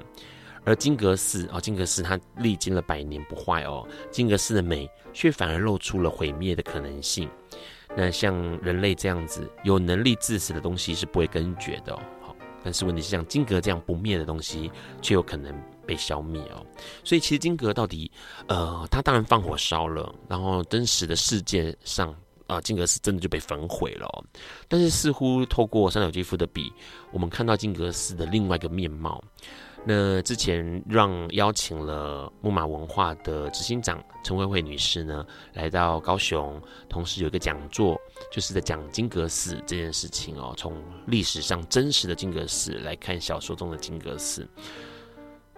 而金阁寺哦，金阁寺它历经了百年不坏哦，金阁寺的美却反而露出了毁灭的可能性。那像人类这样子有能力致死的东西是不会根绝的哦。好，但是问题是像金阁这样不灭的东西，却有可能。被消灭哦，所以其实金阁到底，呃，他当然放火烧了，然后真实的世界上，啊、呃，金阁寺真的就被焚毁了、但是似乎透过三岛纪夫的笔，我们看到金阁寺的另外一个面貌。那之前让邀请了木马文化的执行长陈慧慧女士呢，来到高雄，同时有一个讲座，就是在讲金阁寺这件事情哦，从历史上真实的金阁寺来看小说中的金阁寺。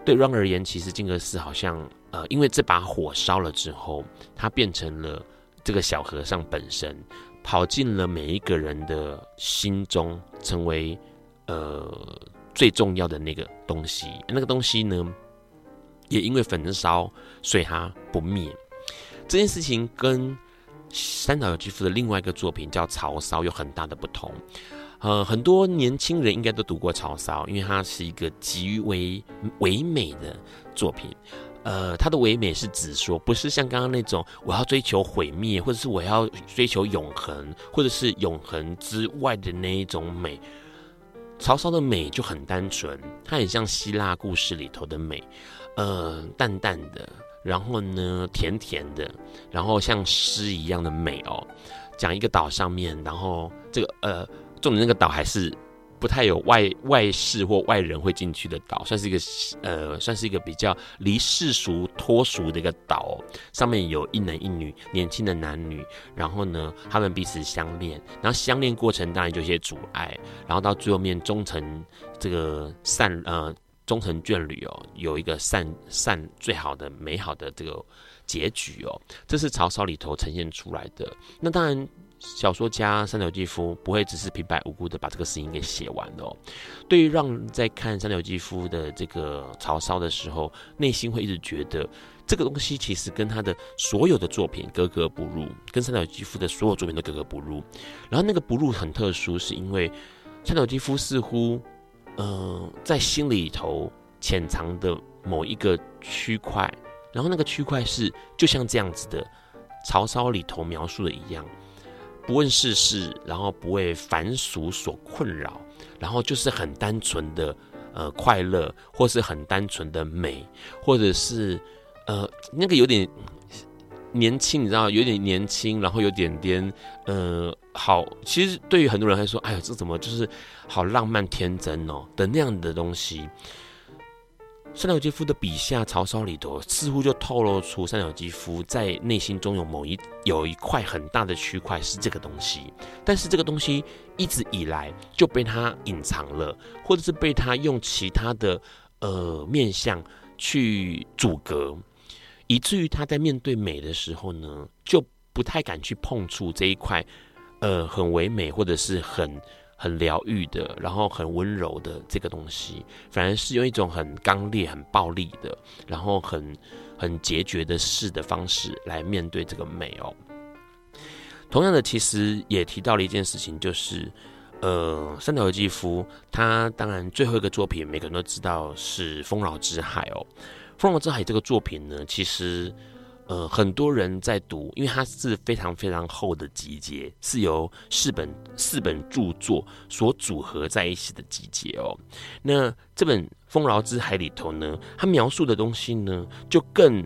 对 Ron 而言，其实金阁寺好像，呃，因为这把火烧了之后，它变成了这个小和尚本身，跑进了每一个人的心中，成为呃最重要的那个东西。那个东西呢，也因为焚烧，所以它不灭。这件事情跟三岛由纪夫的另外一个作品叫《潮骚》有很大的不同。呃，很多年轻人应该都读过《曹操》，因为它是一个极为唯美的作品。呃，它的唯美是指说，不是像刚刚那种我要追求毁灭，或者是我要追求永恒，或者是永恒之外的那一种美。曹操的美就很单纯，它很像希腊故事里头的美，呃，淡淡的，然后呢，甜甜的，然后像诗一样的美哦。讲一个岛上面，然后这个呃。重点那个岛还是不太有外外事或外人会进去的岛，算是一个呃，算是一个比较离世俗脱俗的一个岛。上面有一男一女年轻的男女，然后呢，他们彼此相恋，然后相恋过程当然就有些阻碍，然后到最后面终成这个善呃终成眷侣哦，有一个善善最好的美好的这个结局哦，这是曹操里头呈现出来的。那当然。小说家三岛纪夫不会只是平白无故的把这个事情给写完的哦。对于让在看三岛纪夫的这个曹操的时候，内心会一直觉得这个东西其实跟他的所有的作品格格不入，跟三岛由纪夫的所有作品都格格不入。然后那个不入很特殊，是因为三岛由纪夫似乎，呃，在心里头潜藏的某一个区块，然后那个区块是就像这样子的曹操里头描述的一样。不问世事，然后不为凡俗所困扰，然后就是很单纯的呃快乐，或是很单纯的美，或者是呃那个有点年轻，你知道，有点年轻，然后有点点，呃，好。其实对于很多人来说，哎呀，这怎么就是好浪漫天真哦的那样的东西。三岛由纪夫的笔下，曹操里头似乎就透露出三岛由纪夫在内心中有某一有一块很大的区块是这个东西，但是这个东西一直以来就被他隐藏了，或者是被他用其他的呃面相去阻隔，以至于他在面对美的时候呢，就不太敢去碰触这一块呃很唯美或者是很。很疗愈的，然后很温柔的这个东西，反而是用一种很刚烈、很暴力的，然后很很决绝的事的方式来面对这个美哦。同样的，其实也提到了一件事情，就是呃，三岛由纪夫他当然最后一个作品，每个人都知道是《丰饶之海》哦，《丰饶之海》这个作品呢，其实。呃，很多人在读，因为它是非常非常厚的集结，是由四本四本著作所组合在一起的集结哦。那这本《丰饶之海》里头呢，它描述的东西呢，就更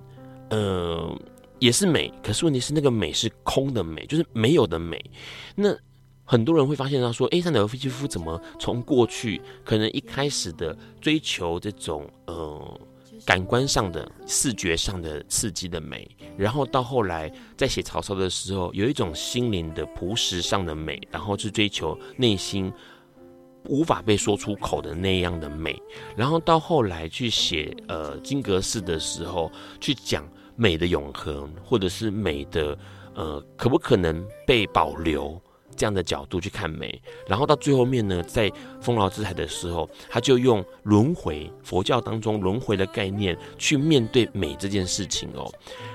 呃也是美，可是问题是那个美是空的美，就是没有的美。那很多人会发现到说，哎，三岛由纪夫怎么从过去可能一开始的追求这种呃。感官上的、视觉上的刺激的美，然后到后来在写曹操的时候，有一种心灵的朴实上的美，然后去追求内心无法被说出口的那样的美，然后到后来去写呃金阁寺的时候，去讲美的永恒，或者是美的呃可不可能被保留。这样的角度去看美，然后到最后面呢，在丰饶之海的时候，他就用轮回，佛教当中轮回的概念去面对美这件事情哦。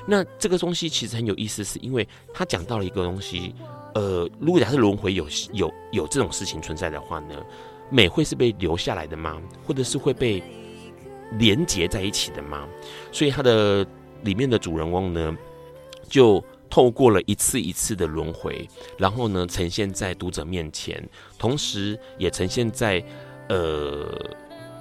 那这个东西其实很有意思，是因为他讲到了一个东西，呃，如果假设轮回有有有这种事情存在的话呢，美会是被留下来的吗？或者是会被连结在一起的吗？所以他的里面的主人翁呢，就。透过了一次一次的轮回，然后呢，呈现在读者面前，同时也呈现在呃，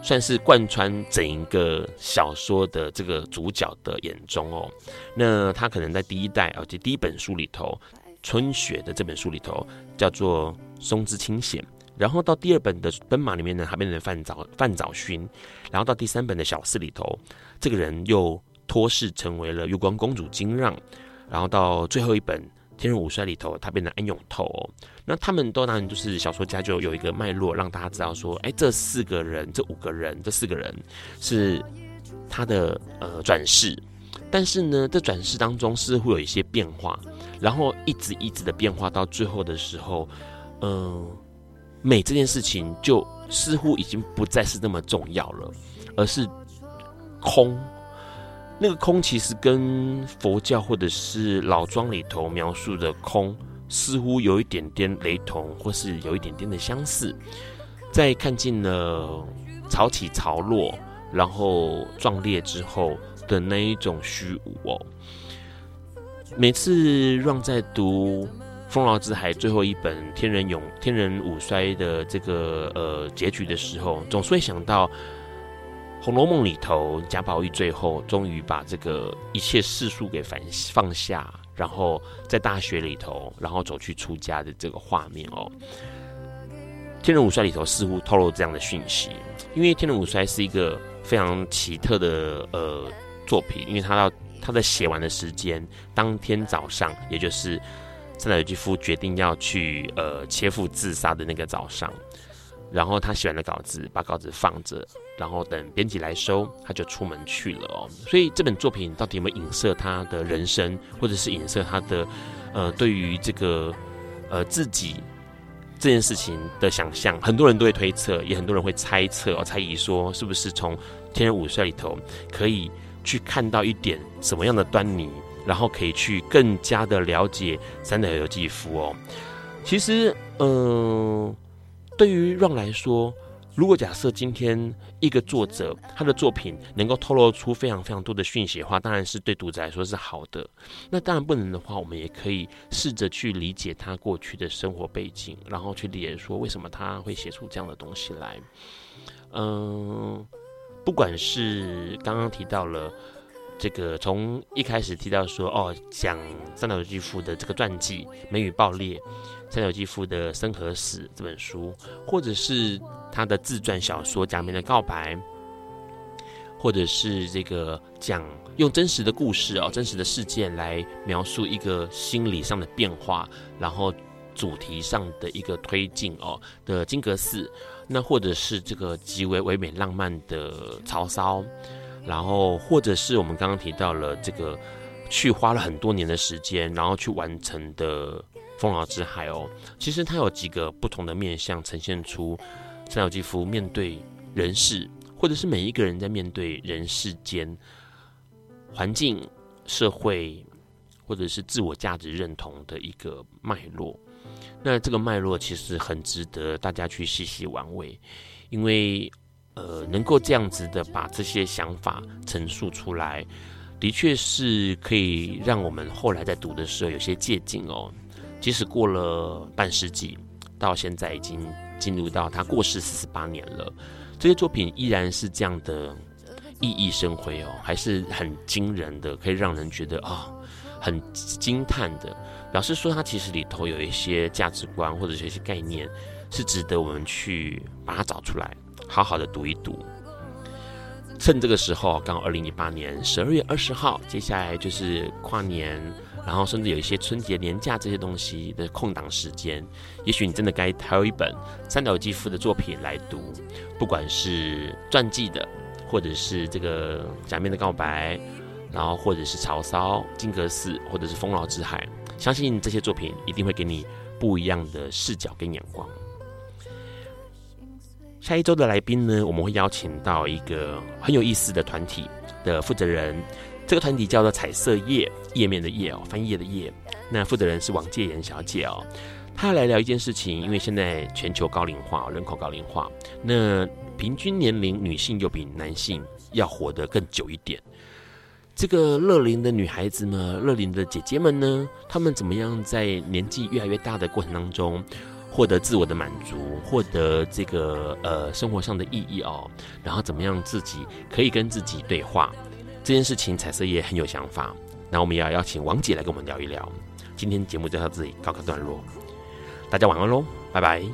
算是贯穿整一个小说的这个主角的眼中哦。那他可能在第一代，而且第一本书里头，《春雪》的这本书里头叫做松之清显，然后到第二本的《奔马》里面呢，他变成范早范早薰，然后到第三本的小四里头，这个人又托世成为了月光公主金让。然后到最后一本《天人五衰》里头，他变成安永透哦。那他们都当然就是小说家就有一个脉络，让大家知道说，哎，这四个人、这五个人、这四个人是他的呃转世。但是呢，这转世当中似乎有一些变化，然后一直一直的变化到最后的时候，嗯、美这件事情就似乎已经不再是那么重要了，而是空。那个空其实跟佛教或者是老庄里头描述的空似乎有一点点雷同，或是有一点点的相似。在看尽了潮起潮落，然后壮烈之后的那一种虚无哦。每次让在读《丰饶之海》最后一本《天人永天人五衰》的这个呃结局的时候，总是会想到。《红楼梦》里头，贾宝玉最后终于把这个一切世俗给放放下，然后在大学里头，然后走去出家的这个画面哦。《天人五衰》里头似乎透露这样的讯息，因为《天人五衰》是一个非常奇特的呃作品，因为他要他在写完的时间，当天早上，也就是三岛由纪夫决定要去呃切腹自杀的那个早上。然后他写完了稿子，把稿子放着，然后等编辑来收，他就出门去了哦。所以这本作品到底有没有影射他的人生，或者是影射他的呃对于这个呃自己这件事情的想象？很多人都会推测，也很多人会猜测哦，猜疑说是不是从《天人五帅》里头可以去看到一点什么样的端倪，然后可以去更加的了解三岛由纪夫哦。其实，嗯、呃。对于让来说，如果假设今天一个作者他的作品能够透露出非常非常多的讯息的话，当然是对读者来说是好的。那当然不能的话，我们也可以试着去理解他过去的生活背景，然后去理解说为什么他会写出这样的东西来。嗯，不管是刚刚提到了这个从一开始提到说，哦，讲三岛由纪夫的这个传记《梅雨爆裂》，三岛由纪夫的《生和死》这本书，或者是他的自传小说《假面的告白》，或者是这个讲用真实的故事哦，真实的事件来描述一个心理上的变化，然后主题上的一个推进哦的金阁寺，那或者是这个极为唯美浪漫的曹骚。然后，或者是我们刚刚提到了这个，去花了很多年的时间，然后去完成的《丰饶之海》哦。其实它有几个不同的面向，呈现出三岛由纪夫面对人世，或者是每一个人在面对人世间环境、社会，或者是自我价值认同的一个脉络。那这个脉络其实很值得大家去细细玩味，因为。呃，能够这样子的把这些想法陈述出来，的确是可以让我们后来在读的时候有些借鉴哦。即使过了半世纪，到现在已经进入到他过世四十八年了，这些作品依然是这样的熠熠生辉哦，还是很惊人的，可以让人觉得啊、很惊叹的，表示说他其实里头有一些价值观或者是一些概念，是值得我们去把它找出来。好好的读一读，趁这个时候，刚好二零一八年十二月二十号，接下来就是跨年，然后甚至有一些春节年假这些东西的空档时间，也许你真的该挑一本三岛由纪夫的作品来读，不管是传记的，或者是这个假面的告白，然后或者是曹骚、金阁寺，或者是丰饶之海，相信这些作品一定会给你不一样的视角跟眼光。下一周的来宾呢，我们会邀请到一个很有意思的团体的负责人。这个团体叫做彩色页，页面的页哦，翻页的页。那负责人是王介妍小姐哦。她来聊一件事情，因为现在全球高龄化，人口高龄化，那平均年龄女性又比男性要活得更久一点。这个乐龄的女孩子呢，乐龄的姐姐们呢，她们怎么样在年纪越来越大的过程当中，获得自我的满足，获得这个呃生活上的意义哦，然后怎么样自己可以跟自己对话这件事情，彩色也很有想法。那我们也要邀请王姐来跟我们聊一聊。今天节目就到这里告个段落，大家晚安喽，拜拜。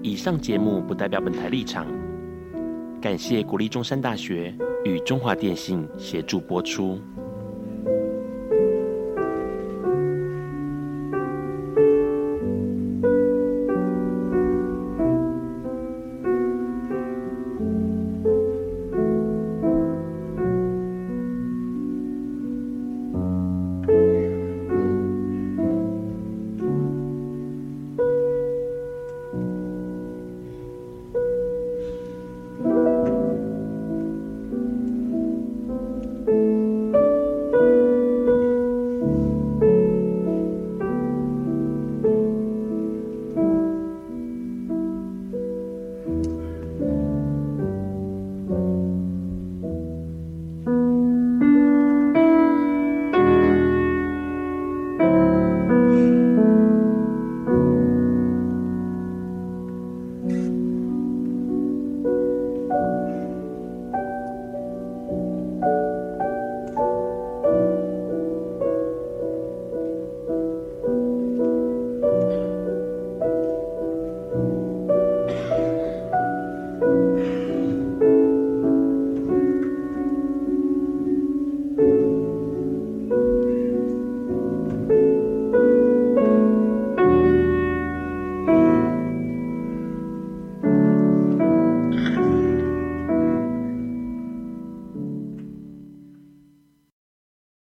以上节目不代表本台立场，感谢国立中山大学与中华电信协助播出。